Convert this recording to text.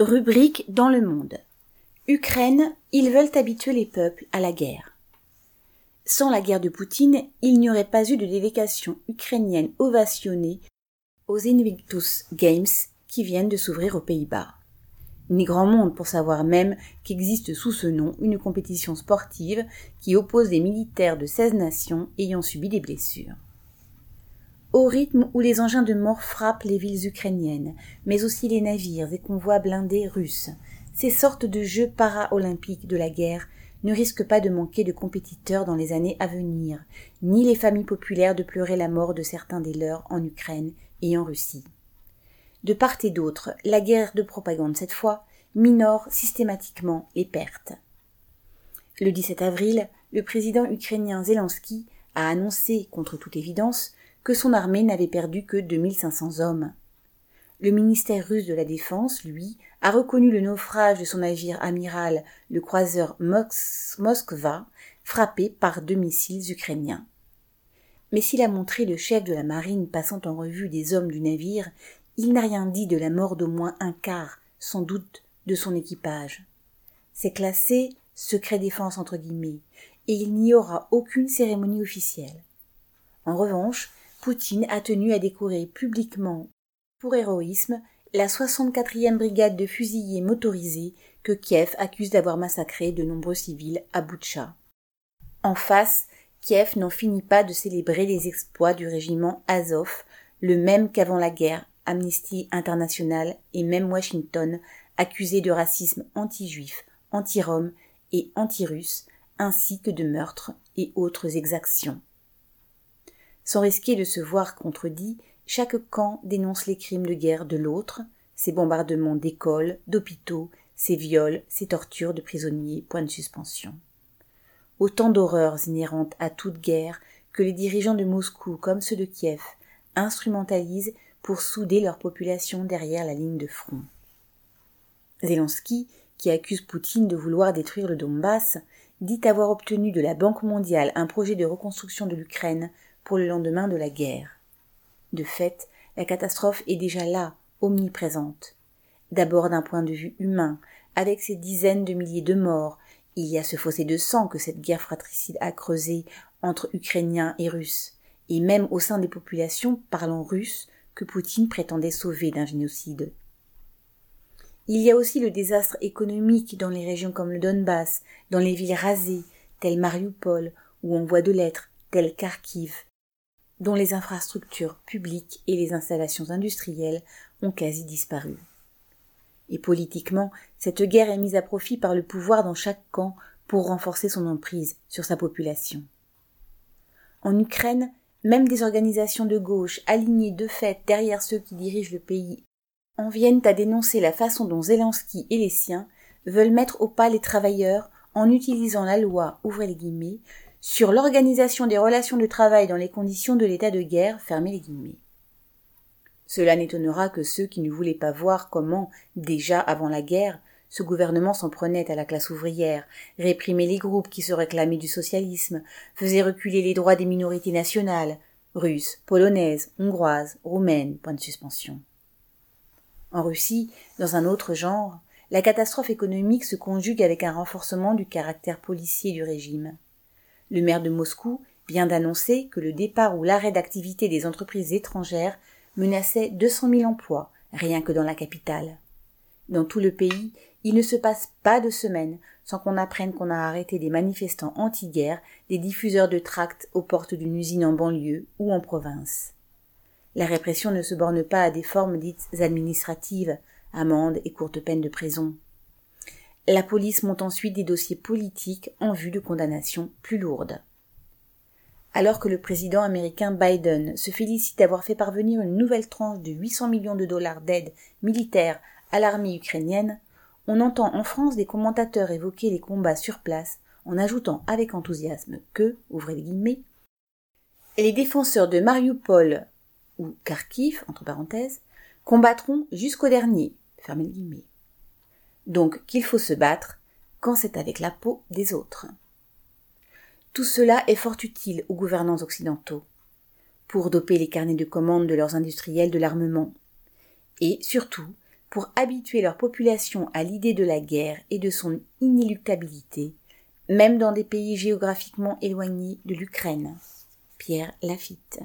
Rubrique dans le monde. Ukraine, ils veulent habituer les peuples à la guerre. Sans la guerre de Poutine, il n'y aurait pas eu de délégation ukrainienne ovationnée aux Invictus Games qui viennent de s'ouvrir aux Pays-Bas. Ni grand monde pour savoir même qu'existe sous ce nom une compétition sportive qui oppose des militaires de 16 nations ayant subi des blessures au rythme où les engins de mort frappent les villes ukrainiennes, mais aussi les navires et convois blindés russes. Ces sortes de jeux para-olympiques de la guerre ne risquent pas de manquer de compétiteurs dans les années à venir, ni les familles populaires de pleurer la mort de certains des leurs en Ukraine et en Russie. De part et d'autre, la guerre de propagande cette fois minore systématiquement les pertes. Le 17 avril, le président ukrainien Zelensky a annoncé, contre toute évidence, que son armée n'avait perdu que 2500 hommes. Le ministère russe de la Défense, lui, a reconnu le naufrage de son navire amiral, le croiseur Moskva, frappé par deux missiles ukrainiens. Mais s'il a montré le chef de la marine passant en revue des hommes du navire, il n'a rien dit de la mort d'au moins un quart, sans doute, de son équipage. C'est classé secret défense entre guillemets, et il n'y aura aucune cérémonie officielle. En revanche, Poutine a tenu à décorer publiquement, pour héroïsme, la 64e brigade de fusiliers motorisés que Kiev accuse d'avoir massacré de nombreux civils à Boutcha. En face, Kiev n'en finit pas de célébrer les exploits du régiment Azov, le même qu'avant la guerre, Amnesty International et même Washington, accusés de racisme anti-juif, anti-rom et anti-russe, ainsi que de meurtres et autres exactions. Sans risquer de se voir contredit, chaque camp dénonce les crimes de guerre de l'autre, ses bombardements d'écoles, d'hôpitaux, ses viols, ses tortures de prisonniers, point de suspension. Autant d'horreurs inhérentes à toute guerre que les dirigeants de Moscou comme ceux de Kiev instrumentalisent pour souder leur population derrière la ligne de front. Zelensky, qui accuse Poutine de vouloir détruire le Donbass, dit avoir obtenu de la Banque mondiale un projet de reconstruction de l'Ukraine pour le lendemain de la guerre. De fait, la catastrophe est déjà là, omniprésente. D'abord d'un point de vue humain, avec ses dizaines de milliers de morts, il y a ce fossé de sang que cette guerre fratricide a creusé entre Ukrainiens et Russes, et même au sein des populations parlant russe que Poutine prétendait sauver d'un génocide. Il y a aussi le désastre économique dans les régions comme le Donbass, dans les villes rasées, telles Mariupol, où on voit de lettres, telles Kharkiv, dont les infrastructures publiques et les installations industrielles ont quasi disparu. Et politiquement, cette guerre est mise à profit par le pouvoir dans chaque camp pour renforcer son emprise sur sa population. En Ukraine, même des organisations de gauche alignées de fait derrière ceux qui dirigent le pays en viennent à dénoncer la façon dont Zelensky et les siens veulent mettre au pas les travailleurs en utilisant la loi, ouvrez les guillemets, sur l'organisation des relations de travail dans les conditions de l'état de guerre, fermez les guillemets. Cela n'étonnera que ceux qui ne voulaient pas voir comment, déjà avant la guerre, ce gouvernement s'en prenait à la classe ouvrière, réprimait les groupes qui se réclamaient du socialisme, faisait reculer les droits des minorités nationales, russes, polonaises, hongroises, roumaines, point de suspension. En Russie, dans un autre genre, la catastrophe économique se conjugue avec un renforcement du caractère policier du régime. Le maire de Moscou vient d'annoncer que le départ ou l'arrêt d'activité des entreprises étrangères menaçait 200 000 emplois, rien que dans la capitale. Dans tout le pays, il ne se passe pas de semaine sans qu'on apprenne qu'on a arrêté des manifestants anti-guerre, des diffuseurs de tracts aux portes d'une usine en banlieue ou en province. La répression ne se borne pas à des formes dites administratives, amendes et courtes peines de prison. La police monte ensuite des dossiers politiques en vue de condamnations plus lourdes. Alors que le président américain Biden se félicite d'avoir fait parvenir une nouvelle tranche de 800 millions de dollars d'aide militaire à l'armée ukrainienne, on entend en France des commentateurs évoquer les combats sur place en ajoutant avec enthousiasme que, ouvrez les guillemets, les défenseurs de Mariupol ou Kharkiv, entre parenthèses, combattront jusqu'au dernier, fermez les guillemets donc qu'il faut se battre quand c'est avec la peau des autres. Tout cela est fort utile aux gouvernants occidentaux, pour doper les carnets de commandes de leurs industriels de l'armement, et surtout pour habituer leur population à l'idée de la guerre et de son inéluctabilité, même dans des pays géographiquement éloignés de l'Ukraine. Pierre Lafitte.